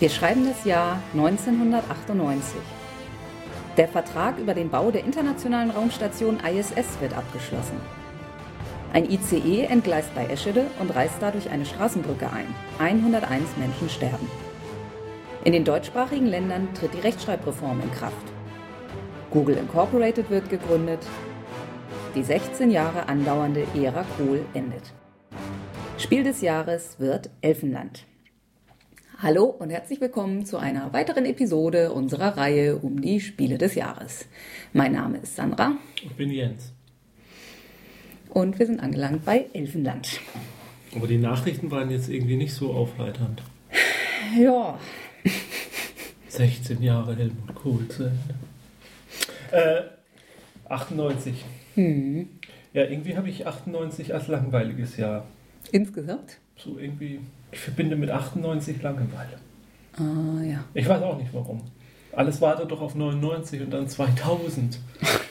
Wir schreiben das Jahr 1998. Der Vertrag über den Bau der internationalen Raumstation ISS wird abgeschlossen. Ein ICE entgleist bei Eschede und reißt dadurch eine Straßenbrücke ein. 101 Menschen sterben. In den deutschsprachigen Ländern tritt die Rechtschreibreform in Kraft. Google Incorporated wird gegründet. Die 16 Jahre andauernde Ära Kohl endet. Spiel des Jahres wird Elfenland. Hallo und herzlich willkommen zu einer weiteren Episode unserer Reihe um die Spiele des Jahres. Mein Name ist Sandra. Ich bin Jens. Und wir sind angelangt bei Elfenland. Aber die Nachrichten waren jetzt irgendwie nicht so aufheiternd. Ja. 16 Jahre Helmut Kohl zu Ende. Äh, 98. Hm. Ja, irgendwie habe ich 98 als langweiliges Jahr. Insgesamt? So irgendwie, ich verbinde mit 98 Langeweile. Ah, ja. Ich weiß auch nicht warum. Alles wartet doch auf 99 und dann 2000. Und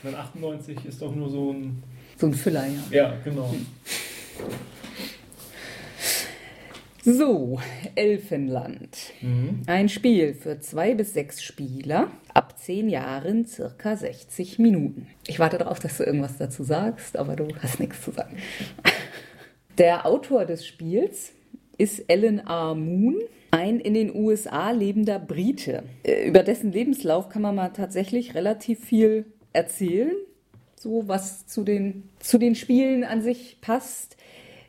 dann 98 ist doch nur so ein. So ein Füller, ja. Ja, genau. So, Elfenland. Mhm. Ein Spiel für zwei bis sechs Spieler, ab zehn Jahren circa 60 Minuten. Ich warte darauf, dass du irgendwas dazu sagst, aber du hast nichts zu sagen. Der Autor des Spiels ist Alan R. Moon, ein in den USA lebender Brite. Äh, Über dessen Lebenslauf kann man mal tatsächlich relativ viel erzählen, so was zu den, zu den Spielen an sich passt.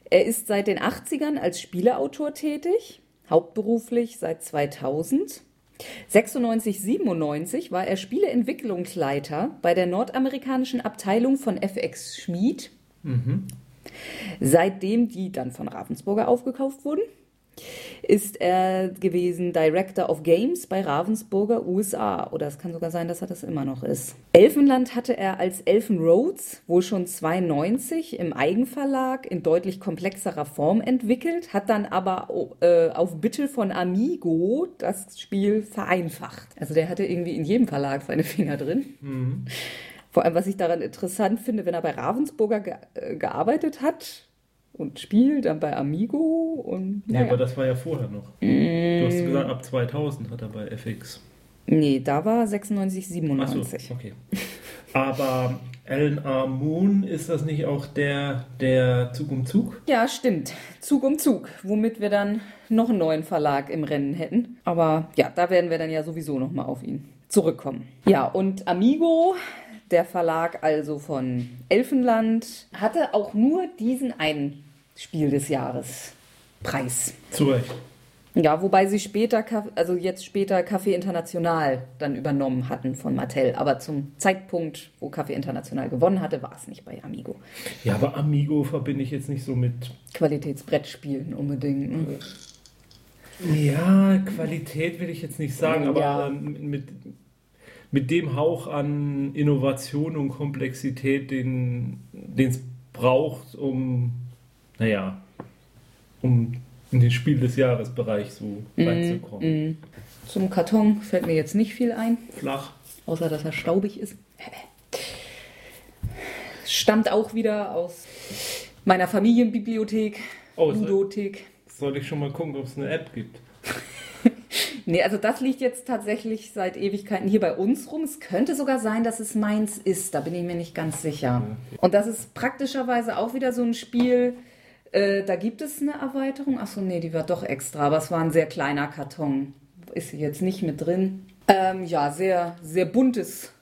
Er ist seit den 80ern als Spieleautor tätig, hauptberuflich seit 2000. 96, 97 war er Spieleentwicklungsleiter bei der nordamerikanischen Abteilung von FX Schmid. Seitdem die dann von Ravensburger aufgekauft wurden, ist er gewesen Director of Games bei Ravensburger USA. Oder es kann sogar sein, dass er das immer noch ist. Elfenland hatte er als Elfen Roads wohl schon 92 im Eigenverlag in deutlich komplexerer Form entwickelt, hat dann aber äh, auf Bitte von Amigo das Spiel vereinfacht. Also der hatte irgendwie in jedem Verlag seine Finger drin. Vor allem, was ich daran interessant finde, wenn er bei Ravensburger ge äh, gearbeitet hat und spielt, dann bei Amigo und. Ja, naja. aber das war ja vorher noch. Du hast gesagt, ab 2000 hat er bei FX. Nee, da war 96, Achso, 97. okay. Aber Alan R. Moon, ist das nicht auch der, der Zug um Zug? Ja, stimmt. Zug um Zug, womit wir dann noch einen neuen Verlag im Rennen hätten. Aber ja, da werden wir dann ja sowieso nochmal auf ihn zurückkommen. Ja, und Amigo, der Verlag also von Elfenland, hatte auch nur diesen einen Spiel des Jahres Preis. Zu Recht. Ja, wobei sie später, also jetzt später Café International dann übernommen hatten von Mattel. Aber zum Zeitpunkt, wo Café International gewonnen hatte, war es nicht bei Amigo. Ja, aber Amigo verbinde ich jetzt nicht so mit. Qualitätsbrettspielen unbedingt. Ne? Ja, Qualität will ich jetzt nicht sagen, aber Ja. ähm, mit, mit dem Hauch an Innovation und Komplexität, den es braucht, um, naja, um in den Spiel des Jahres Bereich so reinzukommen. Mm. Zum Karton fällt mir jetzt nicht viel ein, Flach. außer dass er staubig ist. Stammt auch wieder aus meiner Familienbibliothek, Oh, Ludothek. Soll ich schon mal gucken, ob es eine App gibt? Nee, also das liegt jetzt tatsächlich seit Ewigkeiten hier bei uns rum. Es könnte sogar sein, dass es meins ist. Da bin ich mir nicht ganz sicher. Und das ist praktischerweise auch wieder so ein Spiel. Äh, da gibt es eine Erweiterung. Achso, nee, die war doch extra. Aber es war ein sehr kleiner Karton. Ist hier jetzt nicht mit drin. Ähm, ja, sehr, sehr buntes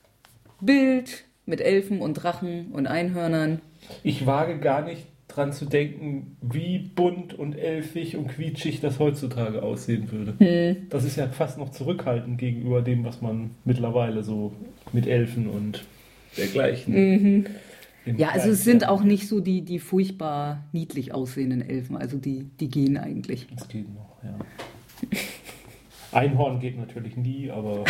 Bild mit Elfen und Drachen und Einhörnern. Ich wage gar nicht dran zu denken, wie bunt und elfig und quietschig das heutzutage aussehen würde. Das ist ja fast noch zurückhaltend gegenüber dem, was man mittlerweile so mit Elfen und dergleichen. im Ja, also es sind auch nicht so die, die furchtbar niedlich aussehenden Elfen. Also die, die gehen eigentlich. Das geht noch, ja. Einhorn geht natürlich nie, aber.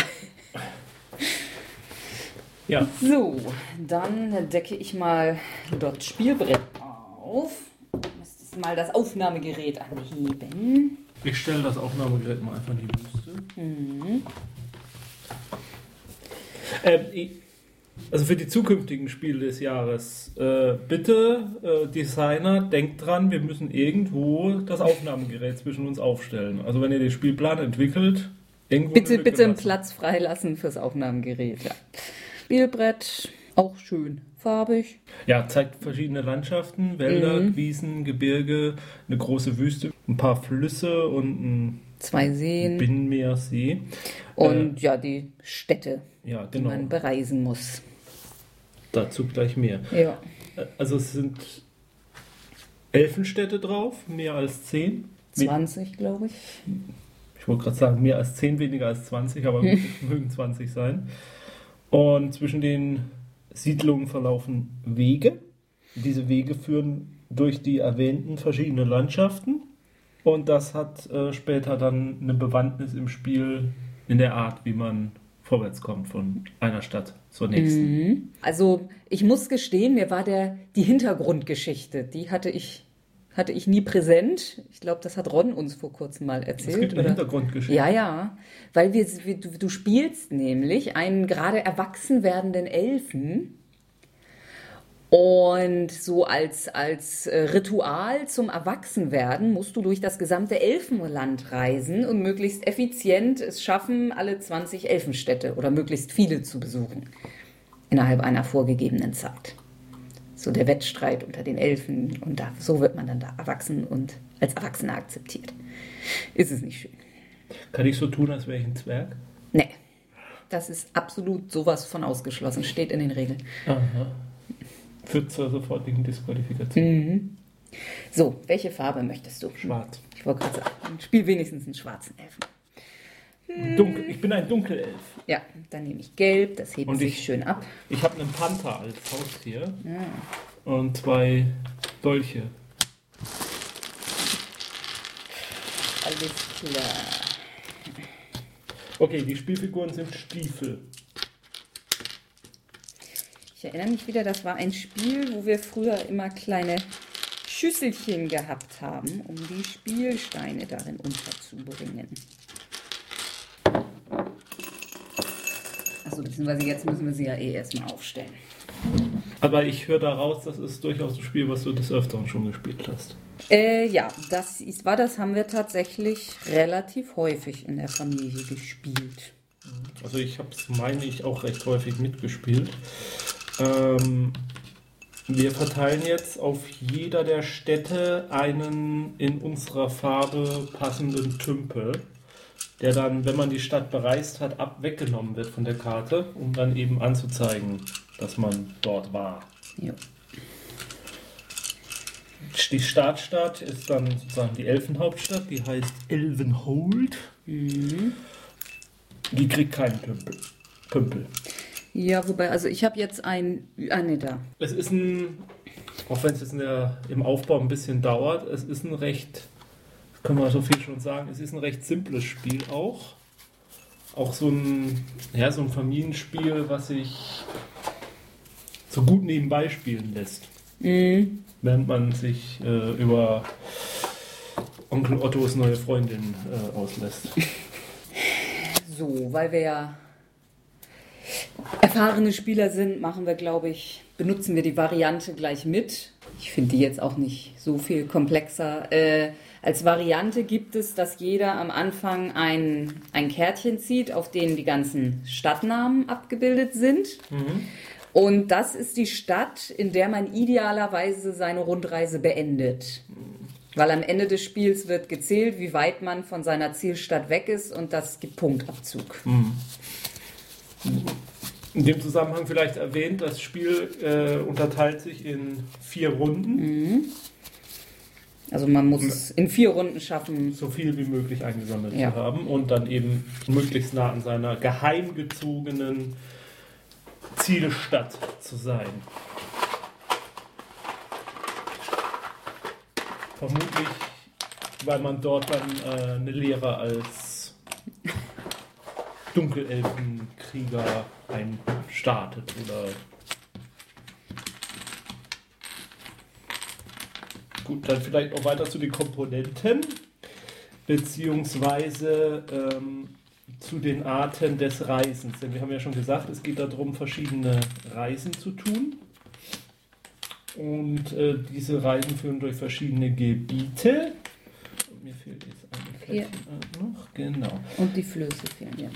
ja, So, dann decke ich mal das Spielbrett auf. Müsstest mal das Aufnahmegerät anheben. ich stelle das Aufnahmegerät mal einfach in die Wüste. Ähm, ich- also für die zukünftigen Spiele des Jahres, äh, bitte, äh, Designer, denkt dran, wir müssen irgendwo das Aufnahmegerät zwischen uns aufstellen. Also wenn ihr den Spielplan entwickelt, Irgendwo Bitte, bitte einen. Platz freilassen fürs Aufnahmegerät. Ja. Spielbrett, auch schön farbig. Ja, zeigt verschiedene Landschaften, Wälder, Mhm. Wiesen, Gebirge, eine große Wüste, ein paar Flüsse und ein Zwei Seen Binnenmeersee. und ja, die Städte, Ja, die genau. man bereisen muss. Dazu gleich mehr. Ja. Also es sind Elfenstädte drauf, mehr als zehn. 20, glaube ich. Ich wollte gerade sagen, mehr als 10, weniger als 20, aber mögen 20 sein. Und zwischen den Siedlungen verlaufen Wege. Diese Wege führen durch die erwähnten verschiedenen Landschaften. Und das hat äh, später dann eine Bewandtnis im Spiel in der Art, wie man vorwärts kommt von einer Stadt zur nächsten. Mhm. Also ich muss gestehen, mir war der, die Hintergrundgeschichte, die hatte ich, hatte ich nie präsent. Ich glaube, das hat Ron uns vor kurzem mal erzählt. Es gibt eine oder? Hintergrundgeschichte. Ja, ja, weil wir, wir, du, du spielst nämlich einen gerade erwachsen werdenden Elfen und so als, als äh, Ritual zum Erwachsenwerden musst du durch das gesamte Elfenland reisen und möglichst effizient es schaffen, alle 20 Elfenstädte oder möglichst viele zu besuchen innerhalb einer vorgegebenen Zeit. So der Wettstreit unter den Elfen und da, so wird man dann da erwachsen und als Erwachsener akzeptiert. Ist es nicht schön? Kann ich so tun, als wäre ich ein Zwerg? Nee. Das ist absolut sowas von ausgeschlossen, steht in den Regeln. Aha. Führt zur sofortigen Disqualifikation. So, welche Farbe möchtest du? Schwarz. Ich wollte gerade sagen, spiel wenigstens einen schwarzen Elfen. Dunkel. Ich bin ein Dunkelelf. Ja, dann nehme ich gelb, das hebt Und sich ich- schön ab. Ich habe einen Panther als Haustier und zwei Dolche. Alles klar. Okay, die Spielfiguren sind Stiefel. Ich erinnere mich wieder, das war ein Spiel, wo wir früher immer kleine Schüsselchen gehabt haben, um die Spielsteine darin unterzubringen. Achso, beziehungsweise jetzt müssen wir sie ja eh erstmal aufstellen. Aber ich höre daraus, das ist durchaus ein Spiel, was du des Öfteren schon gespielt hast. Äh, ja, das ist, war das haben wir tatsächlich relativ häufig in der Familie gespielt. Also ich habe es, meine ich, auch recht häufig mitgespielt. Ähm, wir verteilen jetzt auf jeder der Städte einen in unserer Farbe passenden Tümpel, der dann, wenn man die Stadt bereist hat, ab weggenommen wird von der Karte, um dann eben anzuzeigen, dass man dort war. Jo. Die Startstadt ist dann sozusagen die Elfenhauptstadt, die heißt Elvenhold. Die kriegt keinen Tümpel. Pümpel. Ja, wobei, also ich habe jetzt ein. Ah, nee, da. Es ist ein, auch wenn es jetzt in der, im Aufbau ein bisschen dauert, es ist ein recht, können wir so viel schon sagen, es ist ein recht simples Spiel auch. Auch so ein, ja, so ein Familienspiel, was sich so gut nebenbei spielen lässt. Mhm. Während man sich äh, über Onkel Ottos neue Freundin äh, auslässt. So, weil wir ja erfahrene Spieler sind, machen wir, glaube ich, benutzen wir die Variante gleich mit. Ich finde die jetzt auch nicht so viel komplexer. Äh, als Variante gibt es, dass jeder am Anfang ein, ein Kärtchen zieht, auf denen die ganzen Stadtnamen abgebildet sind. Und das ist die Stadt, in der man idealerweise seine Rundreise beendet. Weil am Ende des Spiels wird gezählt, wie weit man von seiner Zielstadt weg ist und das gibt Punktabzug. In dem Zusammenhang vielleicht erwähnt, das Spiel äh, unterteilt sich in vier Runden. Also man muss es in vier Runden schaffen. so viel wie möglich eingesammelt Ja. zu haben und dann eben möglichst nah an seiner geheimgezogenen Zielstadt zu sein. Vermutlich, weil man dort dann äh, eine Lehre als Dunkelelfenkrieger einstartet oder Gut, dann vielleicht auch weiter zu den Komponenten, beziehungsweise ähm, zu den Arten des Reisens. Denn wir haben ja schon gesagt, es geht darum, verschiedene Reisen zu tun. Und äh, diese Reisen führen durch verschiedene Gebiete. Und mir fehlt jetzt eine Hier. Fläche noch. Genau. Und die Flöße fehlen, ja.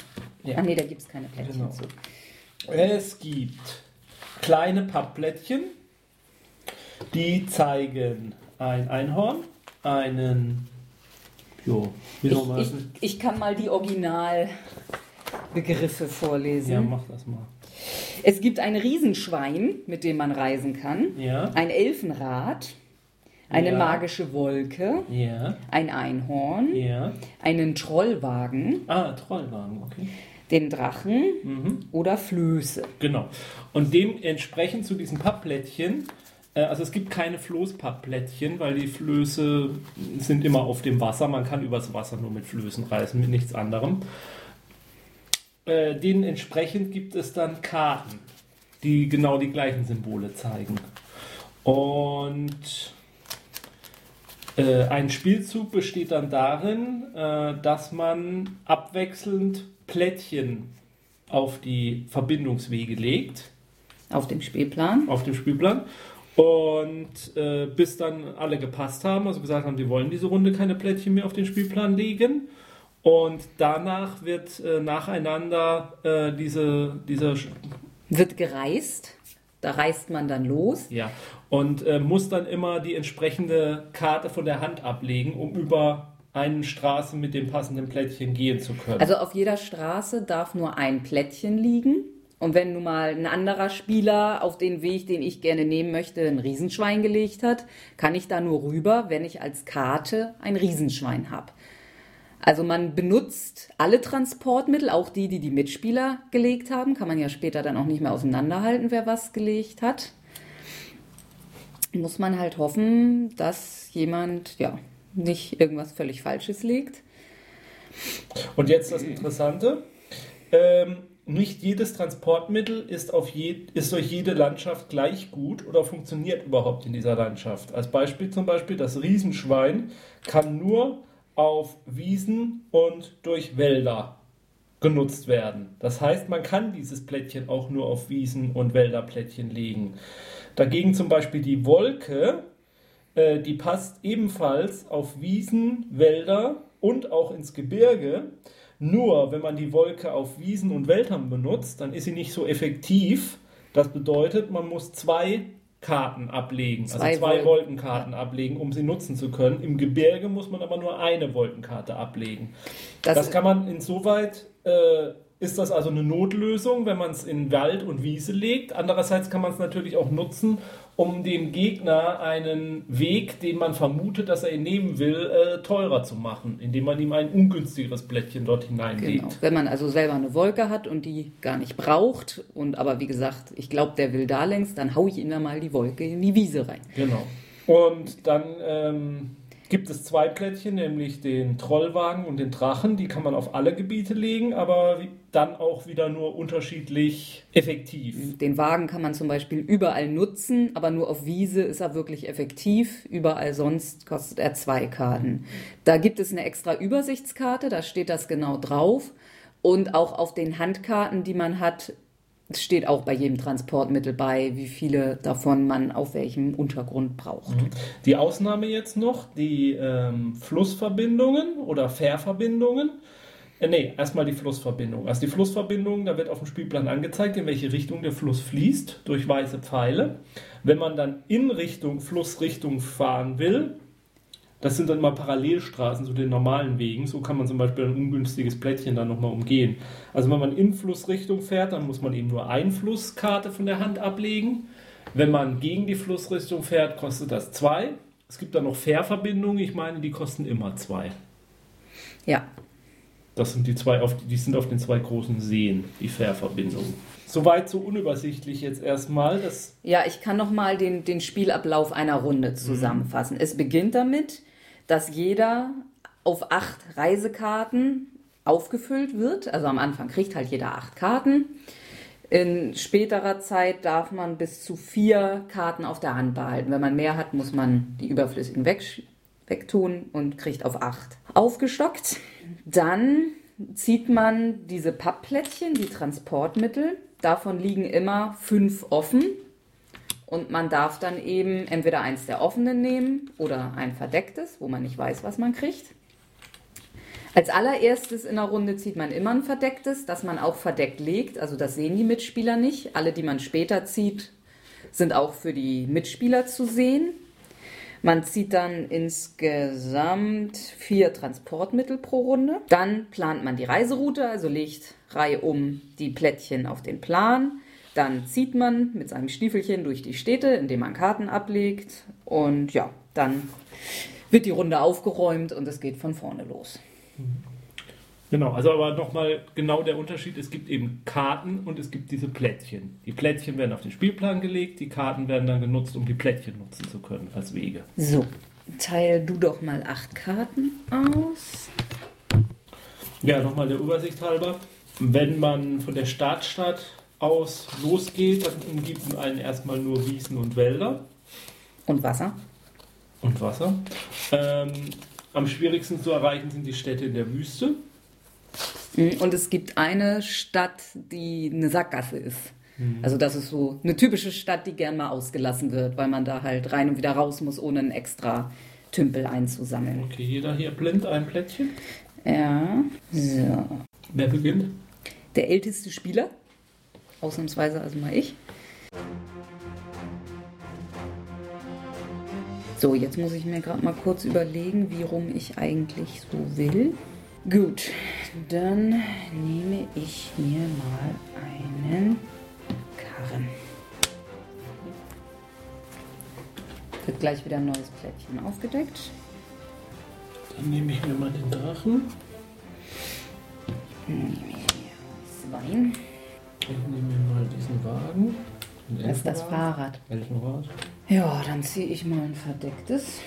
Ja. Ach nee, da gibt es keine Plättchen Genau. zu. Es gibt kleine Pappplättchen, die zeigen ein Einhorn, einen, jo, wie Ich, soll man ich, das? ich kann mal die Originalbegriffe vorlesen. Ja, mach das mal. Es gibt ein Riesenschwein, mit dem man reisen kann, Ja, ein Elfenrad, eine Ja. magische Wolke, ja, ein Einhorn, ja. einen Trollwagen, Ah, Trollwagen, okay. den Drachen Mhm. oder Flöße. Genau. Und dementsprechend zu diesen Pappplättchen, also es gibt keine Floßpappplättchen, weil die Flöße sind immer auf dem Wasser. Man kann übers Wasser nur mit Flößen reisen, mit nichts anderem. Äh, denen entsprechend gibt es dann Karten, die genau die gleichen Symbole zeigen. Und äh, ein Spielzug besteht dann darin, äh, dass man abwechselnd Plättchen auf die Verbindungswege legt, Auf dem Spielplan. auf dem Spielplan. Und äh, bis dann alle gepasst haben, also gesagt haben, die wollen diese Runde keine Plättchen mehr auf den Spielplan legen. Und danach wird äh, nacheinander äh, diese, dieser Wird gereist. Da reist man dann los. Ja, und äh, muss dann immer die entsprechende Karte von der Hand ablegen, um über eine Straße mit dem passenden Plättchen gehen zu können. Also auf jeder Straße darf nur ein Plättchen liegen. Und wenn nun mal ein anderer Spieler auf den Weg, den ich gerne nehmen möchte, ein Riesenschwein gelegt hat, kann ich da nur rüber, wenn ich als Karte ein Riesenschwein habe. Also man benutzt alle Transportmittel, auch die, die die Mitspieler gelegt haben. Kann man ja später dann auch nicht mehr auseinanderhalten, wer was gelegt hat. Muss man halt hoffen, dass jemand ja nicht irgendwas völlig Falsches legt. Und jetzt das Interessante. Ähm, nicht jedes Transportmittel ist, auf je, ist durch jede Landschaft gleich gut oder funktioniert überhaupt in dieser Landschaft. Als Beispiel zum Beispiel, das Riesenschwein kann nur auf Wiesen und durch Wälder genutzt werden. Das heißt, man kann dieses Plättchen auch nur auf Wiesen und Wälderplättchen legen. Dagegen zum Beispiel die Wolke, äh, die passt ebenfalls auf Wiesen, Wälder und auch ins Gebirge. Nur wenn man die Wolke auf Wiesen und Wäldern benutzt, dann ist sie nicht so effektiv. Das bedeutet, man muss zwei Karten ablegen, Zwei also zwei Wolken- Wolkenkarten ablegen, um sie nutzen zu können. Im Gebirge muss man aber nur eine Wolkenkarte ablegen. Das, Das kann man insoweit, äh, ist das also eine Notlösung, wenn man es in Wald und Wiese legt. Andererseits kann man es natürlich auch nutzen, um dem Gegner einen Weg, den man vermutet, dass er ihn nehmen will, äh, teurer zu machen, indem man ihm ein ungünstigeres Blättchen dort hineinlegt. Genau. Wenn man also selber eine Wolke hat und die gar nicht braucht und aber wie gesagt, ich glaube, der will da längst, dann haue ich ihm da mal die Wolke in die Wiese rein. Genau. Und dann ähm, gibt es zwei Plättchen, nämlich den Trollwagen und den Drachen. Die kann man auf alle Gebiete legen, aber wie- dann auch wieder nur unterschiedlich effektiv. Den Wagen kann man zum Beispiel überall nutzen, aber nur auf Wiese ist er wirklich effektiv. Überall sonst kostet er zwei Karten. Da gibt es eine extra Übersichtskarte, da steht das genau drauf. Und auch auf den Handkarten, die man hat, steht auch bei jedem Transportmittel bei, wie viele davon man auf welchem Untergrund braucht. Die Ausnahme jetzt noch, die ähm, Flussverbindungen oder Fährverbindungen. Äh, nee, erstmal die Flussverbindung. Also die Flussverbindung, da wird auf dem Spielplan angezeigt, in welche Richtung der Fluss fließt, durch weiße Pfeile. Wenn man dann in Richtung Flussrichtung fahren will, das sind dann mal Parallelstraßen zu den normalen Wegen. So kann man zum Beispiel ein ungünstiges Plättchen dann nochmal umgehen. Also wenn man in Flussrichtung fährt, dann muss man eben nur eine Flusskarte von der Hand ablegen. Wenn man gegen die Flussrichtung fährt, kostet das zwei. Es gibt dann noch Fährverbindungen, ich meine, die kosten immer zwei. Ja, Das sind die zwei, auf, die sind auf den zwei großen Seen, die Fährverbindungen. Soweit so unübersichtlich jetzt erstmal. Das, Ja, ich kann noch mal den, den Spielablauf einer Runde zusammenfassen. Es beginnt damit, dass jeder auf acht Reisekarten aufgefüllt wird. Also am Anfang kriegt halt jeder acht Karten. In späterer Zeit darf man bis zu vier Karten auf der Hand behalten. Wenn man mehr hat, muss man die überflüssigen weg, wegtun und kriegt auf acht aufgestockt. Dann zieht man diese Pappplättchen, die Transportmittel. Davon liegen immer fünf offen. Und man darf dann eben entweder eins der offenen nehmen oder ein verdecktes, wo man nicht weiß, was man kriegt. Als allererstes in der Runde zieht man immer ein verdecktes, das man auch verdeckt legt. Also das sehen die Mitspieler nicht. Alle, die man später zieht, sind auch für die Mitspieler zu sehen. Man zieht dann insgesamt vier Transportmittel pro Runde. Dann plant man die Reiseroute, also legt Reihe um die Plättchen auf den Plan. Dann zieht man mit seinem Stiefelchen durch die Städte, indem man Karten ablegt. Und ja, dann wird die Runde aufgeräumt und es geht von vorne los. Genau, also aber nochmal genau der Unterschied, es gibt eben Karten und es gibt diese Plättchen. Die Plättchen werden auf den Spielplan gelegt, die Karten werden dann genutzt, um die Plättchen nutzen zu können als Wege. So, teil du doch mal acht Karten aus. Ja, nochmal der Übersicht halber. Wenn man von der Startstadt aus losgeht, dann umgibt einen erstmal nur Wiesen und Wälder Und Wasser. und Wasser. Ähm, am schwierigsten zu erreichen sind die Städte in der Wüste. Mhm, Und es gibt eine Stadt, die eine Sackgasse ist. Also das ist so eine typische Stadt, die gern mal ausgelassen wird, weil man da halt rein und wieder raus muss, ohne einen extra Tümpel einzusammeln. Okay, jeder hier blind ein Plättchen. Ja, so. Wer beginnt? Der älteste Spieler, ausnahmsweise also mal ich. So, jetzt muss ich mir gerade mal kurz überlegen, wie rum ich eigentlich so will. Gut, dann nehme ich mir mal einen Karren. Wird gleich wieder ein neues Plättchen aufgedeckt. Dann nehme ich mir mal den Drachen. Zwei. Ich nehme mir mal diesen Wagen. Den Das ist das. Fahrrad. Elfenrad. Ja, dann ziehe ich mal ein verdecktes.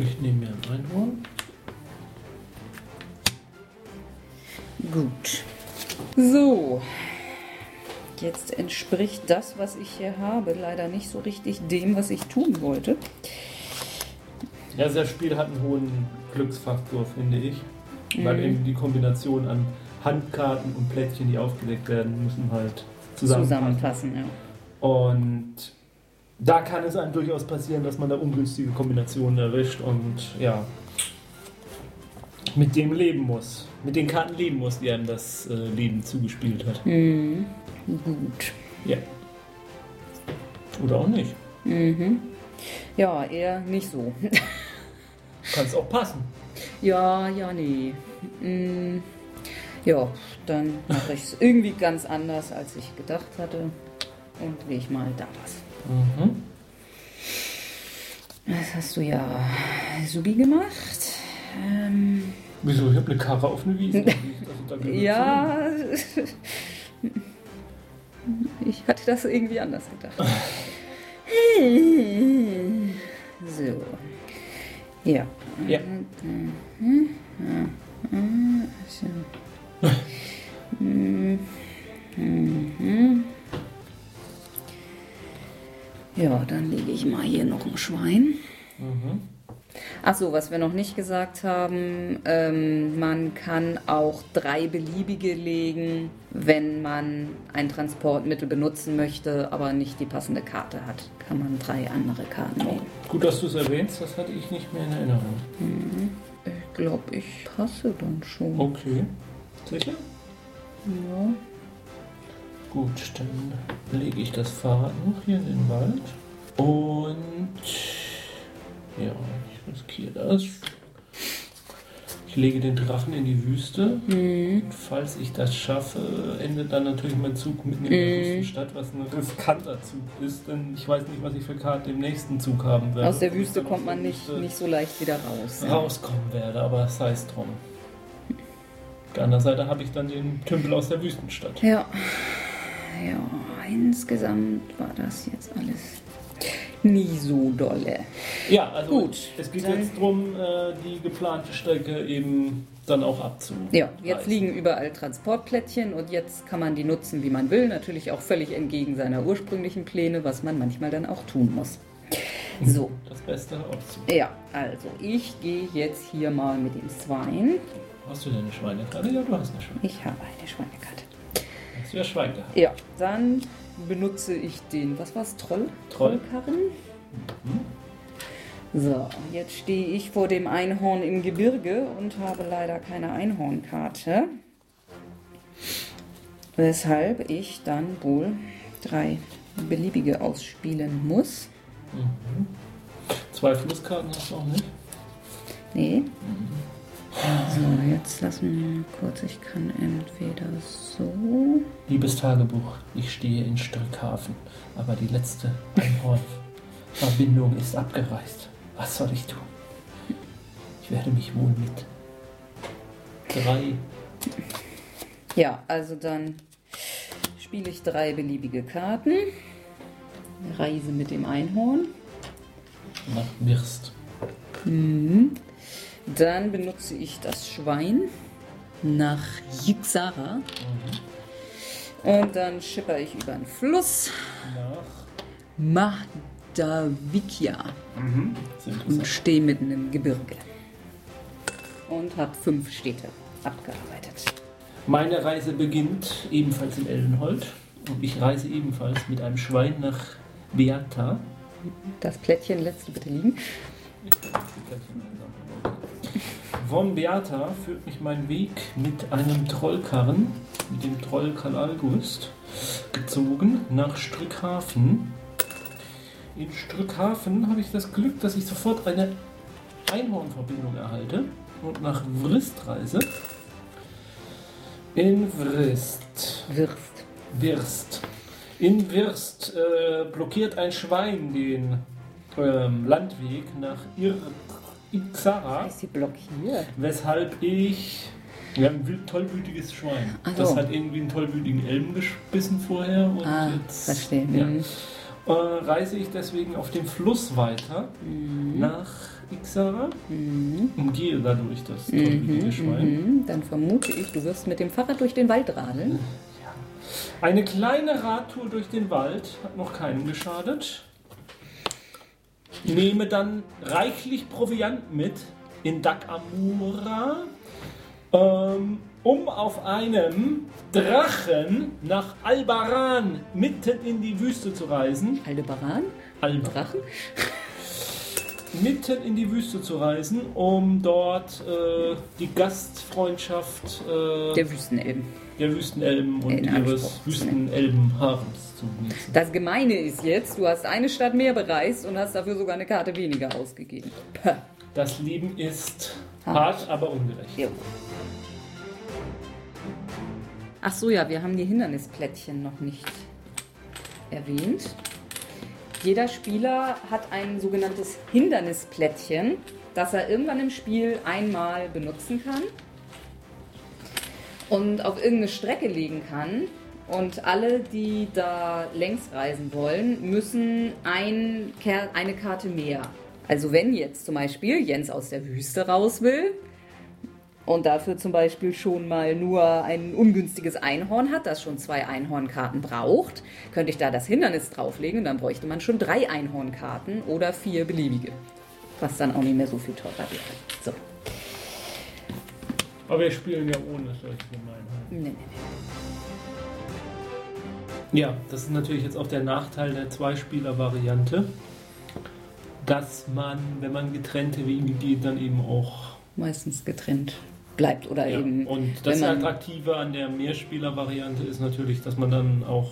Ich nehme mir ein Einhorn. Gut. So. Jetzt entspricht das, was ich hier habe, leider nicht so richtig dem, was ich tun wollte. Ja, das Spiel hat einen hohen Glücksfaktor, finde ich. Mhm. Weil eben die Kombination an Handkarten und Plättchen, die aufgedeckt werden, müssen halt zusammenpassen. Zusammenfassen, ja. Und da kann es einem durchaus passieren, dass man da ungünstige Kombinationen erwischt und ja, mit dem leben muss. Mit den Karten leben muss, die einem das äh, Leben zugespielt hat. Mhm. Gut. Ja. Oder auch nicht. Mhm. Ja, eher nicht so. Kann es auch passen. ja, ja, nee. Mm, ja, dann mache ich es irgendwie ganz anders, als ich gedacht hatte. Und leg mal da was. Mhm. Das hast du ja Subi gemacht. Ähm, Wieso? Ich habe eine Karre auf eine Wiese. Also, ja, ich hatte das irgendwie anders gedacht. So. Ja. Ja. So. Ja, dann lege ich mal hier noch ein Schwein. Mhm. Ach so, was wir noch nicht gesagt haben, ähm, man kann auch drei beliebige legen, wenn man ein Transportmittel benutzen möchte, aber nicht die passende Karte hat. Kann man drei andere Karten nehmen. Gut, dass du es erwähnst, das hatte ich nicht mehr in Erinnerung. Ich glaube, ich passe dann schon. Okay. Sicher? Ja. Gut, dann lege ich das Fahrrad noch hier in den Wald. Und ja, riskiere das. Ich lege den Drachen in die Wüste. Mhm. Falls ich das schaffe, endet dann natürlich mein Zug mitten in der Mhm. Wüstenstadt, was ein riskanter Zug ist, denn ich weiß nicht, was ich für Karten im nächsten Zug haben werde. Aus der Wüste kommt man nicht, Wüste nicht so leicht wieder raus. rauskommen werde, aber sei es drum. Auf der anderen Seite habe ich dann den Tümpel aus der Wüstenstadt. Ja. Ja, insgesamt war das jetzt alles nie so dolle. Ja, also Gut, es geht jetzt darum, äh, die geplante Strecke eben dann auch abzu. Ja, jetzt liegen überall Transportplättchen und jetzt kann man die nutzen, wie man will. Natürlich auch völlig entgegen seiner ursprünglichen Pläne, was man manchmal dann auch tun muss. So, Das Beste auszu. ja, also ich gehe jetzt hier mal mit dem Zweien. Hast du denn eine Schweinekarte? Ja, du hast eine Schweine. Ich habe eine Schweinekarte. Hast du ja Schwein gehabt. Ja, dann benutze ich den, was war's, Troll? Troll. Trollkarren. So, jetzt stehe ich vor dem Einhorn im Gebirge und habe leider keine Einhornkarte. Weshalb ich dann wohl drei beliebige ausspielen muss. Zwei Flusskarten hast du auch nicht? Nee. So, jetzt lassen wir mal kurz. Ich kann entweder so. Liebes Tagebuch, ich stehe in Strickhafen, aber die letzte Einhorn-Verbindung ist abgereist. Was soll ich tun? Ich werde mich wohl mit drei. Ja, also dann spiele ich drei beliebige Karten. Reise mit dem Einhorn. nach Wirst. Dann benutze ich das Schwein nach Yixara. Und dann schipper ich über den Fluss. Nach. Mahdavikia. Sehr Und stehe mitten im Gebirge. Und habe fünf Städte abgearbeitet. Meine Reise beginnt ebenfalls in Ellenhold und ich reise ebenfalls mit einem Schwein nach Beata. Das Plättchen lässt du bitte liegen. Von Beata führt mich mein Weg mit einem Trollkarren, mit dem Troll Kalalgust, gezogen nach Strückhafen. In Strückhafen habe ich das Glück, dass ich sofort eine Einhornverbindung erhalte und nach Vrist reise. In Vrist. Wirst. Wirst. In Wirst äh, blockiert ein Schwein den ähm, Landweg nach Ir Ixara, Ist sie blockiert? weshalb ich. Wir haben ein tollwütiges Schwein. Ach Das hat irgendwie einen tollwütigen Elben gebissen vorher und Ah, jetzt verstehe. Ja, Mhm. äh, reise ich deswegen auf dem Fluss weiter Mhm. nach Ixara Mhm. und gehe dadurch das tollwütige Mhm, Schwein. mhm. Dann vermute ich, du wirst mit dem Fahrrad durch den Wald radeln. Eine kleine Radtour durch den Wald hat noch keinem geschadet. Nehme dann reichlich Proviant mit in Dakamura, ähm, um auf einem Drachen nach Albaran mitten in die Wüste zu reisen. Aldebaran? Alba Drachen? mitten in die Wüste zu reisen, um dort äh, die Gastfreundschaft äh, Der Wüstenelben. Der Wüstenelben und ihres Anspruch zu genießen. Das Gemeine ist jetzt, du hast eine Stadt mehr bereist und hast dafür sogar eine Karte weniger ausgegeben. Pah. Das Leben ist Hart. hart, aber ungerecht. Jo. Ach so, ja, wir haben die Hindernisplättchen noch nicht erwähnt. Jeder Spieler hat ein sogenanntes Hindernisplättchen, das er irgendwann im Spiel einmal benutzen kann und auf irgendeine Strecke legen kann. Und alle, die da längs reisen wollen, müssen ein, Ker- eine Karte mehr. Also wenn jetzt zum Beispiel Jens aus der Wüste raus will, und dafür zum Beispiel schon mal nur ein ungünstiges Einhorn hat, das schon zwei Einhornkarten braucht, könnte ich da das Hindernis drauflegen und dann bräuchte man schon drei Einhornkarten oder vier beliebige. Was dann auch nicht mehr so viel teurer wäre. So. Aber wir spielen ja ohne solche Gemeinheiten. Nee, nee, nee. Ja, das ist natürlich jetzt auch der Nachteil der Zweispieler-Variante, dass man, wenn man getrennte Wege geht, dann eben auch. Meistens getrennt bleibt oder Ja, eben. und das Attraktive an der Mehrspieler-Variante ist natürlich, dass man dann auch,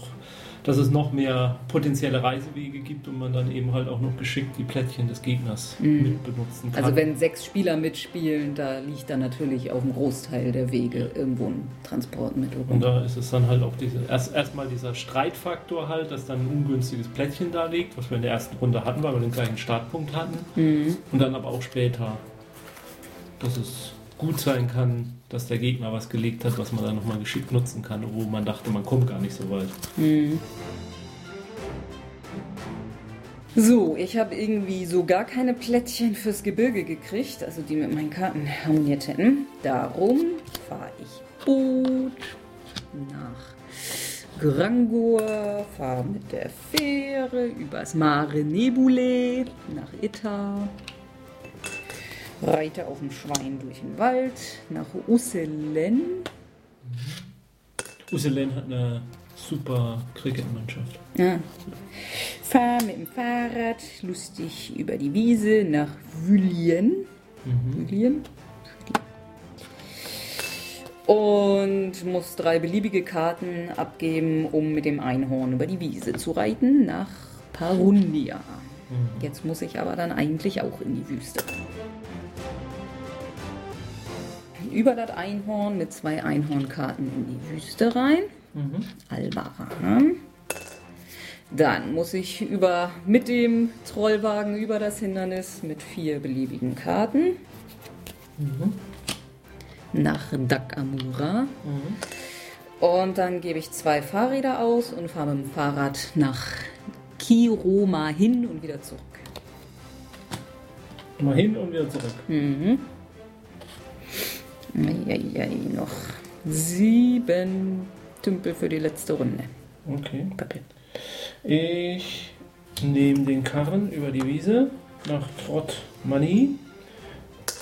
dass es noch mehr potenzielle Reisewege gibt und man dann eben halt auch noch geschickt die Plättchen des Gegners mit benutzen kann. Also wenn sechs Spieler mitspielen, da liegt dann natürlich auf dem Großteil der Wege irgendwo ein Transportmittel Und da ist es dann halt auch diese, erst erstmal dieser Streitfaktor halt, dass dann ein ungünstiges Plättchen da liegt, was wir in der ersten Runde hatten, weil wir den gleichen Startpunkt hatten. Mhm. Und dann aber auch später, dass es gut sein kann, dass der Gegner was gelegt hat, was man dann nochmal geschickt nutzen kann, wo man dachte, man kommt gar nicht so weit. So, ich habe irgendwie so gar keine Plättchen fürs Gebirge gekriegt, also die mit meinen Karten harmoniert hätten. Darum fahre ich Boot nach Grangor, fahre mit der Fähre übers Mare Nebulae nach Itta, reite auf dem Schwein durch den Wald nach Usselen. Usselen hat eine super Cricket-Mannschaft. Ja. fahre mit dem Fahrrad lustig über die Wiese nach Wüllien. Wüllien? Und muss drei beliebige Karten abgeben, um mit dem Einhorn über die Wiese zu reiten nach Parundia. Jetzt muss ich aber dann eigentlich auch in die Wüste. Über das Einhorn mit zwei Einhornkarten in die Wüste rein. Albaran. Dann muss ich über, mit dem Trollwagen über das Hindernis mit vier beliebigen Karten nach Dakamura. Und dann gebe ich zwei Fahrräder aus und fahre mit dem Fahrrad nach Kiroma hin und wieder zurück. Mal hin und wieder zurück. Eieiei, noch sieben Tümpel für die letzte Runde. Okay. Ich nehme den Karren über die Wiese nach Trott Mani.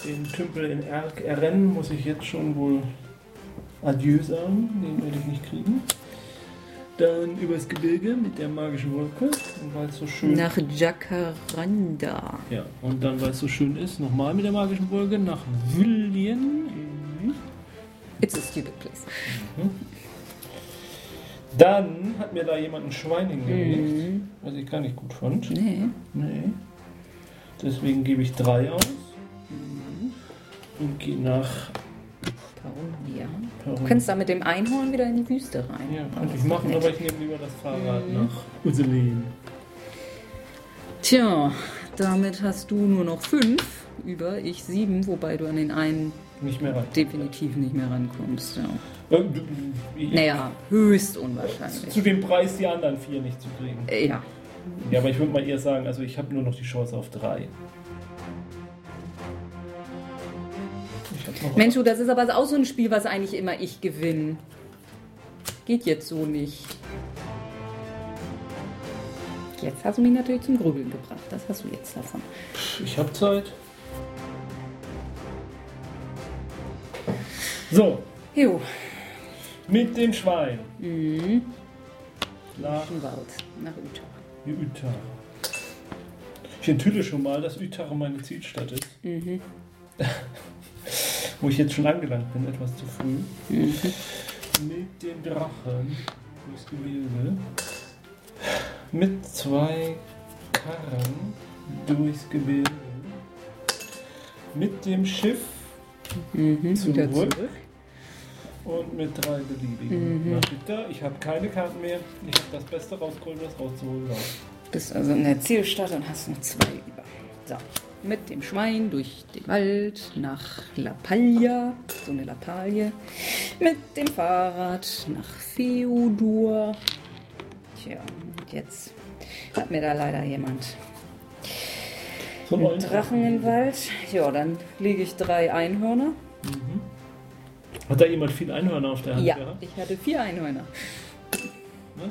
Den Tümpel in Erk errennen muss ich jetzt schon wohl Adieu sagen. Den werde ich nicht kriegen. Dann übers Gebirge mit der magischen Wolke. Und weil es so schön Nach Jacaranda. Ja, und dann, weil es so schön ist, nochmal mit der magischen Wolke nach It's a stupid place. Dann hat mir da jemand ein Schwein hingelegt, was ich gar nicht gut fand. Nee. Nee. Deswegen gebe ich drei aus. Und gehe nach. Parundia. Peru. Du kannst da mit dem Einhorn wieder in die Wüste rein. Ja, könnte ich machen, aber ich nehme lieber das Fahrrad nach Uselin. Tja, damit hast du nur noch fünf über ich sieben, wobei du an den einen Nicht mehr rein. definitiv nicht mehr rankommst. Ja. Äh, du- ich- Naja, höchst unwahrscheinlich. Zu dem Preis, die anderen vier nicht zu kriegen. Äh, Ja. Ja, aber ich würde mal eher sagen, also ich habe nur noch die Chance auf drei. Mensch, du, das ist aber auch so ein Spiel, was eigentlich immer ich gewinne. Geht jetzt so nicht. Jetzt hast du mich natürlich zum Grübeln gebracht. Das hast du jetzt davon. Ich habe Zeit. So, Jo, mit dem Schwein. Nach im Wald, nach Utah. Utah. Ich enthülle schon mal, dass Utah meine Zielstadt ist. Wo ich jetzt schon angelangt bin, etwas zu früh. Mit dem Drachen durchs Gebilde. Mit zwei Karren durchs Gebilde. Mit dem Schiff Mhm, Zurück. zurück. und mit drei beliebigen. Nach Utah. Ich habe keine Karten mehr. Ich habe das Beste rausgeholt, was rauszuholen war. Bist also in der Zielstadt und hast noch zwei über. So, mit dem Schwein durch den Wald nach La Paglia, so eine Lappalie. Mit dem Fahrrad nach Feodor. Tja, und jetzt hat mir da leider jemand So einen Drachen im Wald. Ja, dann lege ich drei Einhörner. Hat da jemand viel Einhörner auf der Hand Ja, gehabt? ich hatte vier Einhörner Na,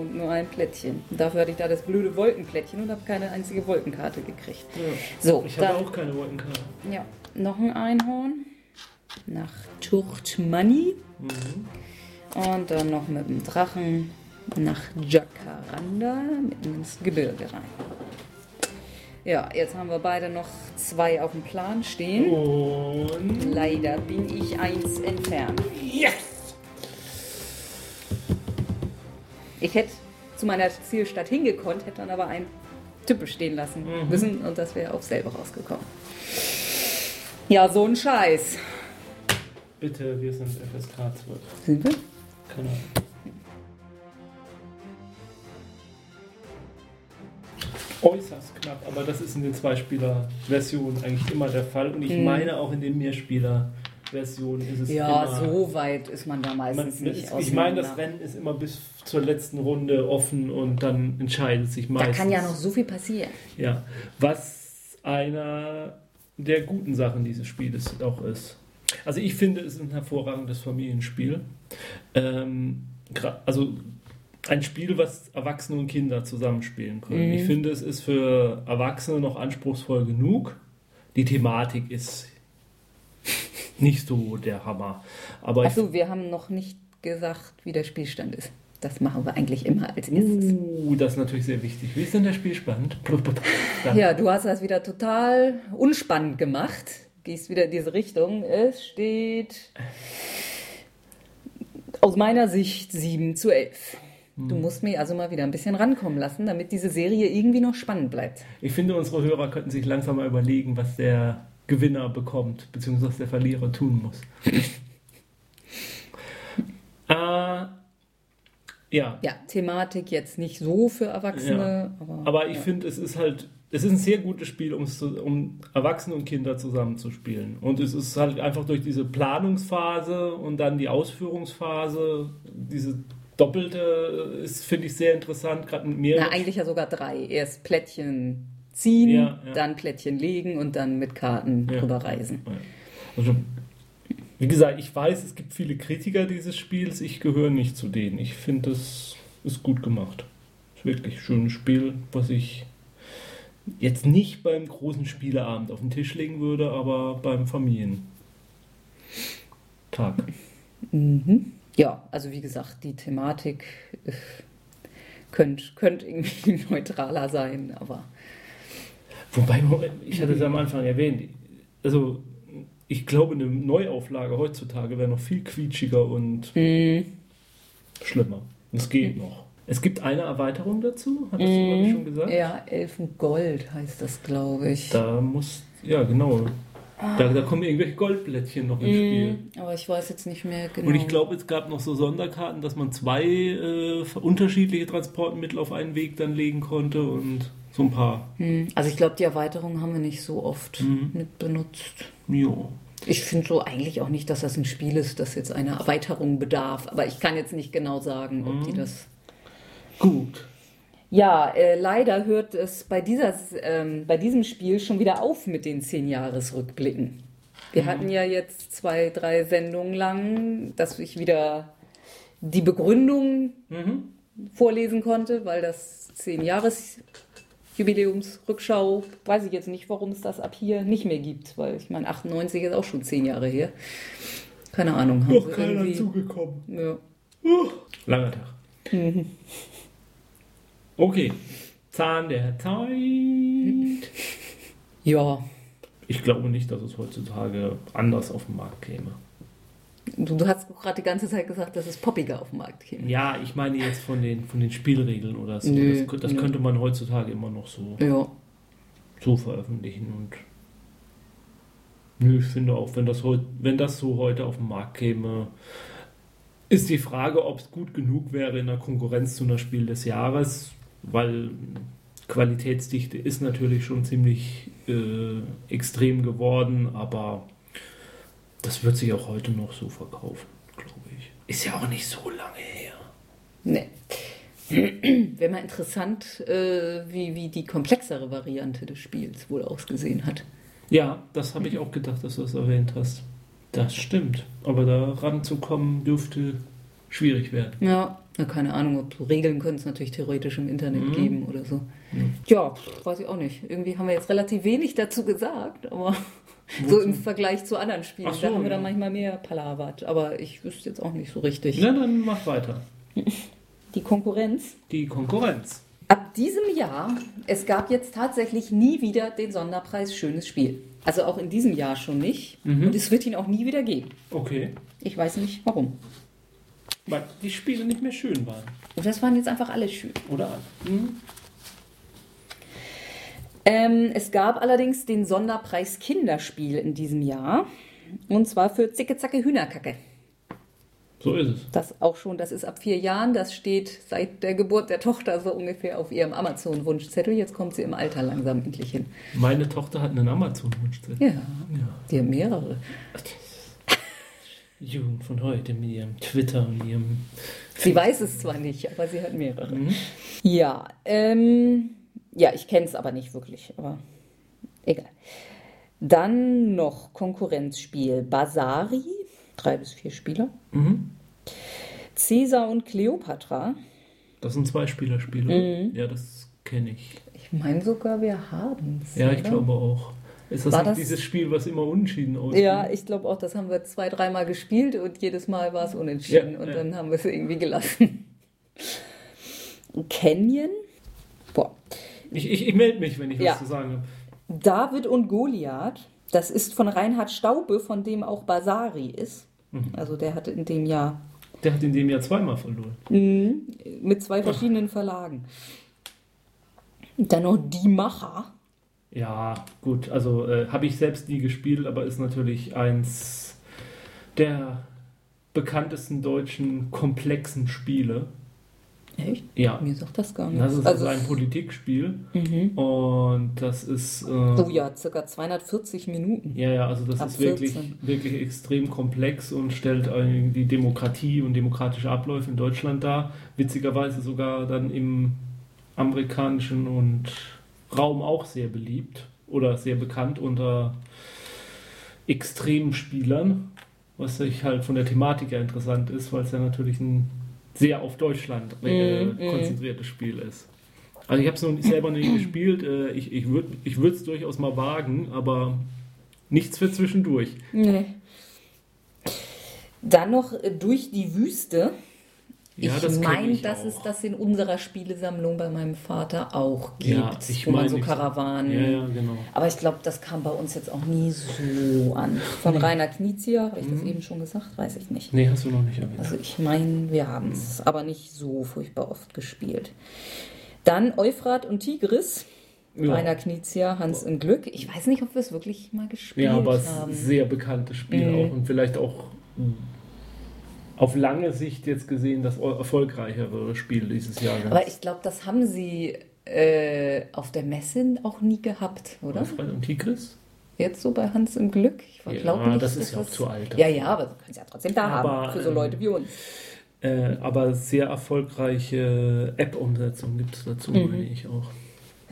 und nur ein Plättchen. Dafür hatte ich da das blöde Wolkenplättchen und habe keine einzige Wolkenkarte gekriegt. Ja. So, Ich habe auch keine Wolkenkarte. Ja, noch ein Einhorn nach Turtmani und dann noch mit dem Drachen nach Jacaranda mitten ins Gebirge rein. Ja, jetzt haben wir beide noch zwei auf dem Plan stehen. Und. Leider bin ich eins entfernt. Yes! Ich hätte zu meiner Zielstadt hingekonnt, hätte dann aber einen Tüppel stehen lassen müssen und das wäre auch selber rausgekommen. Ja, so ein Scheiß. Bitte, wir sind FSK 12. Sind wir? Keine Ahnung. Äußerst knapp, aber das ist in den Zweispieler-Versionen eigentlich immer der Fall. Und ich meine, auch in den Mehrspieler-Versionen ist es Ja, immer. so weit ist man da Man, meistens nicht ist, ich meine, das. Rennen ist immer bis zur letzten Runde offen und dann entscheidet sich Da meistens. kann ja noch so viel passieren. Ja, was einer der guten Sachen dieses Spieles auch ist. Also ich finde, es ist ein hervorragendes Familienspiel. Ähm, also ein Spiel, was Erwachsene und Kinder zusammenspielen können. Ich finde, es ist für Erwachsene noch anspruchsvoll genug. Die Thematik ist nicht so der Hammer. Aber Achso, wir haben noch nicht gesagt, wie der Spielstand ist. Das machen wir eigentlich immer als erstes. Uh, das ist natürlich sehr wichtig. Wie ist denn der Spielstand? Ja, du hast das wieder total unspannend gemacht. Gehst wieder in diese Richtung. Es steht aus meiner Sicht 7 zu 11. Du musst mich also mal wieder ein bisschen rankommen lassen, damit diese Serie irgendwie noch spannend bleibt. Ich finde, unsere Hörer könnten sich langsam mal überlegen, was der Gewinner bekommt, beziehungsweise was der Verlierer tun muss. äh, ja. Ja, Thematik jetzt nicht so für Erwachsene, aber. Aber ich ja. finde, es ist halt, es ist ein sehr gutes Spiel, zu, um Erwachsene und Kinder zusammenzuspielen. Und es ist halt einfach durch diese Planungsphase und dann die Ausführungsphase, diese doppelte, ist, finde ich, sehr interessant, gerade mit mir. Na, eigentlich ja sogar drei. Erst Plättchen ziehen, Ja, ja. dann Plättchen legen und dann mit Karten Ja. drüber reisen. Also, wie gesagt, ich weiß, es gibt viele Kritiker dieses Spiels, ich gehöre nicht zu denen. Ich finde, es ist gut gemacht. Ist wirklich ein schönes Spiel, was ich jetzt nicht beim großen Spieleabend auf den Tisch legen würde, aber beim Familientag. Mhm. Ja, also wie gesagt, die Thematik äh, könnte könnt irgendwie neutraler sein, aber Wobei, ich hatte es am Anfang erwähnt, also ich glaube, eine Neuauflage heutzutage wäre noch viel quietschiger und schlimmer. Es geht noch. Es gibt eine Erweiterung dazu, hattest du, glaube ich, schon gesagt? ja, Elfengold heißt das, glaube ich. Da muss, ja genau, da, da kommen irgendwelche Goldblättchen noch ins Spiel. Mhm, aber ich weiß jetzt nicht mehr genau. Und ich glaube, es gab noch so Sonderkarten, dass man zwei äh, unterschiedliche Transportmittel auf einen Weg dann legen konnte und so ein paar. Hm, Also ich glaube, die Erweiterung haben wir nicht so oft Mhm. mit benutzt. Jo. Ich finde so eigentlich auch nicht, dass das ein Spiel ist, das jetzt eine Erweiterung bedarf. Aber ich kann jetzt nicht genau sagen, ob die Mhm. das. Gut. Ja, äh, leider hört es bei, dieser, ähm, bei diesem Spiel schon wieder auf mit den 10-Jahres-Rückblicken. Wir hatten ja jetzt zwei, drei Sendungen lang, dass ich wieder die Begründung Mhm. vorlesen konnte, weil das 10-Jahres-Jubiläumsrückschau, weiß ich jetzt nicht, warum es das ab hier nicht mehr gibt, weil ich meine, 98 ist auch schon 10 Jahre her. Keine Ahnung. Noch keiner zugekommen. Ja. Langer Tag. Okay. Zahn der Zeit. ja, Ich glaube nicht, dass es heutzutage anders auf den Markt käme. du, du hast gerade die ganze Zeit gesagt, dass es poppiger auf den Markt käme. Ja, ich meine jetzt von den, von den Spielregeln oder so. Nö, das das nö. könnte man heutzutage immer noch so, Ja. so veröffentlichen. Und nö, ich finde auch, wenn das, heut, wenn das so heute auf den Markt käme, ist die Frage, ob es gut genug wäre in der Konkurrenz zu einer Spiel des Jahres, weil Qualitätsdichte ist natürlich schon ziemlich äh, extrem geworden, aber das wird sich auch heute noch so verkaufen, glaube ich. Ist ja auch nicht so lange her. Nee. Wäre mal interessant, äh, wie, wie die komplexere Variante des Spiels wohl ausgesehen hat. Ja, das habe ich auch gedacht, dass du das erwähnt hast. Das stimmt. Aber da ranzukommen dürfte schwierig werden. Ja, na, keine Ahnung, ob Regeln können es natürlich theoretisch im Internet Mhm. geben oder so. Mhm. Ja, weiß ich auch nicht. Irgendwie haben wir jetzt relativ wenig dazu gesagt, aber so im Vergleich zu anderen Spielen, so, da haben wir ja. dann manchmal mehr palavert. Aber ich wüsste jetzt auch nicht so richtig. Na, dann mach weiter. Die Konkurrenz. Die Konkurrenz. Ab diesem Jahr, es gab jetzt tatsächlich nie wieder den Sonderpreis Schönes Spiel. Also auch in diesem Jahr schon nicht. Mhm. Und es wird ihn auch nie wieder geben. Okay. Ich weiß nicht warum. Weil die Spiele nicht mehr schön waren. Und das waren jetzt einfach alle schön. Oder? Mhm. Ähm, es gab allerdings den Sonderpreis Kinderspiel in diesem Jahr. Und zwar für Zicke Zacke Hühnerkacke. So ist es. Das auch schon, das ist ab vier Jahren. Das steht seit der Geburt der Tochter so ungefähr auf ihrem Amazon-Wunschzettel. Jetzt kommt sie im Alter langsam endlich hin. Meine Tochter hat einen Amazon-Wunschzettel. Ja, Ja. die haben mehrere. Jugend von heute mit ihrem Twitter und ihrem. Sie weiß es zwar nicht, aber sie hat mehrere. Mhm. Ja, ähm, ja, ich kenne es aber nicht wirklich, aber egal. Dann noch Konkurrenzspiel Basari, drei bis vier Spieler. Mhm. Caesar und Cleopatra. Das sind zwei Spielerspiele. Ja, das kenne ich. Ich meine sogar, wir haben es. Ja, ich glaube auch. Ist das War das- dieses Spiel, was immer unschieden aussieht? Ja, ich glaube auch, das haben wir zwei, dreimal gespielt und jedes Mal war es unentschieden Ja, und ja. dann haben wir es irgendwie gelassen. Canyon. Boah. Ich, ich, ich melde mich, wenn ich Ja. was zu sagen habe. David und Goliath. Das ist von Reinhard Staube, von dem auch Basari ist. Also der hatte in dem Jahr Der hat in dem Jahr zweimal verloren. mit zwei verschiedenen Verlagen. Dann noch Die Macher. Ja, gut, also äh, habe ich selbst nie gespielt, aber ist natürlich eins der bekanntesten deutschen komplexen Spiele. Echt? Ja, Mir sagt das gar nicht. das ist also, ein Politikspiel mhm. und das ist äh, Oh ja, circa 240 Minuten. ja, ja, also das Ab ist wirklich, 14. wirklich extrem komplex und stellt die Demokratie und demokratische Abläufe in Deutschland dar. Witzigerweise sogar dann im amerikanischen und Raum auch sehr beliebt oder sehr bekannt unter extremen Spielern, was sich halt von der Thematik her interessant ist, weil es ja natürlich ein sehr auf Deutschland äh, Mm, mm. konzentriertes Spiel ist. Also ich habe es noch selber nicht gespielt, äh, ich, ich würde ich es durchaus mal wagen, aber nichts für zwischendurch. Nee. Dann noch äh, durch die Wüste. Ja, ich meine, dass auch. es das in unserer Spielesammlung bei meinem Vater auch gibt, Ja, ich wo man meine, so Karawanen. Ja, ja, genau. Aber ich glaube, das kam bei uns jetzt auch nie so an. Von Rainer Knizia, habe ich Mhm. das eben schon gesagt? Weiß ich nicht. Nee, hast du noch nicht erwähnt. Also ich meine, wir haben es aber nicht so furchtbar oft gespielt. Dann Euphrat und Tigris. Ja. Rainer Knizia, Hans im Glück. Ich weiß nicht, ob wir es wirklich mal gespielt Ja, aber es ist haben. ein sehr bekanntes Spiel Mhm. auch und vielleicht auch auf lange Sicht jetzt gesehen das erfolgreichere Spiel dieses Jahres. Aber ich glaube, das haben sie äh, auf der Messe auch nie gehabt, oder? Euphrat und Tigris? Jetzt so bei Hans im Glück? Ich Ja, nicht. das ist ja auch zu alt. Ja, ja, aber sie können es ja trotzdem da Aber, haben. Für so ähm, Leute wie uns. Äh, aber sehr erfolgreiche App-Umsetzung gibt es dazu, Mhm. meine ich auch.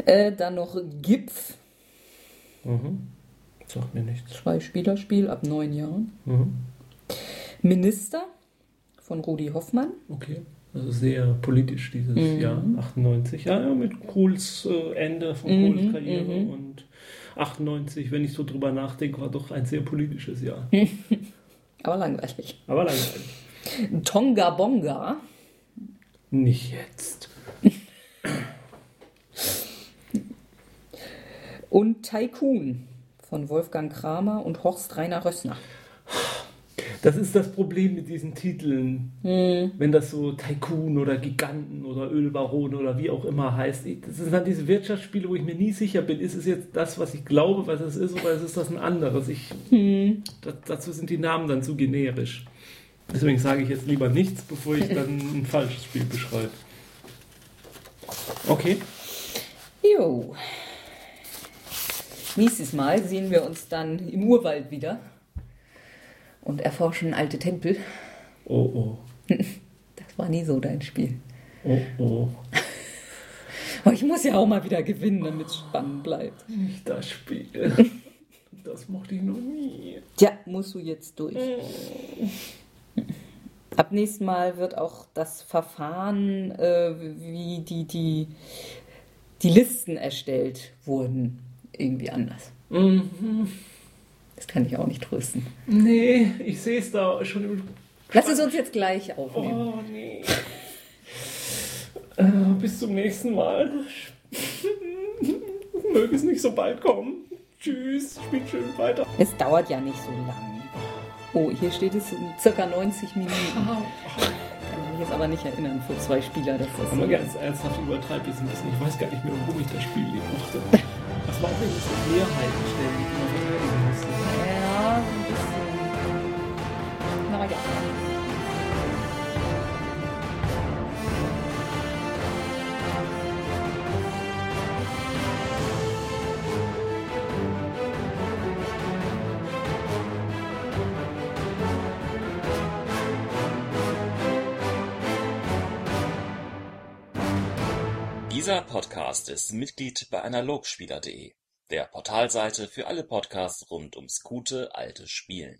Äh, dann noch Gipf. Mhm. Sagt mir nichts. Zwei-Spieler-Spiel ab neun Jahren. Mhm. Minister von Rudi Hoffmann. Okay. Also sehr politisch dieses Mhm. Jahr, 98. Ja, ja mit Kohls äh, Ende von Mhm, Kohls Karriere mhm. und 98, wenn ich so drüber nachdenke, war doch ein sehr politisches Jahr. Aber langweilig. Aber langweilig. Tonga Bonga. Nicht jetzt. Und Tycoon von Wolfgang Kramer und Horst Rainer Rössner. Das ist das Problem mit diesen Titeln. Hm. Wenn das so Tycoon oder Giganten oder Ölbaron oder wie auch immer heißt. Das sind dann diese Wirtschaftsspiele, wo ich mir nie sicher bin, ist es jetzt das, was ich glaube, was es ist, oder ist es das ein anderes? Ich, das, dazu sind die Namen dann zu generisch. Deswegen sage ich jetzt lieber nichts, bevor ich dann ein falsches Spiel beschreibe. Okay. Jo. Nächstes Mal sehen wir uns dann im Urwald wieder und erforschen alte Tempel. Oh oh. Das war nie so dein Spiel. Oh oh. Aber ich muss ja auch mal wieder gewinnen, damit es spannend bleibt. Nicht das Spiel. Das mochte ich noch nie. Tja, musst du jetzt durch. Ab nächstem Mal wird auch das Verfahren, äh, wie die, die, die Listen erstellt wurden, irgendwie anders. Mhm. Das kann ich auch nicht trösten. Nee, ich sehe es da schon im Lass es uns jetzt gleich aufnehmen. Oh, nee. Äh, bis zum nächsten Mal. Möge es nicht so bald kommen. Tschüss, spielt schön weiter. Es dauert ja nicht so lang. Oh, hier steht es in circa 90 Minuten. Kann ich mich jetzt aber nicht erinnern für zwei Spieler, dass das Aber so ganz ernsthaft übertreibt es ein bisschen. Ich weiß gar nicht mehr, warum ich das Spiel lieb mochte. Das war auch irgendwie so Mehrheiten stellen, die man. Dieser Podcast ist Mitglied bei Analogspieler.de, der Portalseite für alle Podcasts rund ums gute alte Spielen.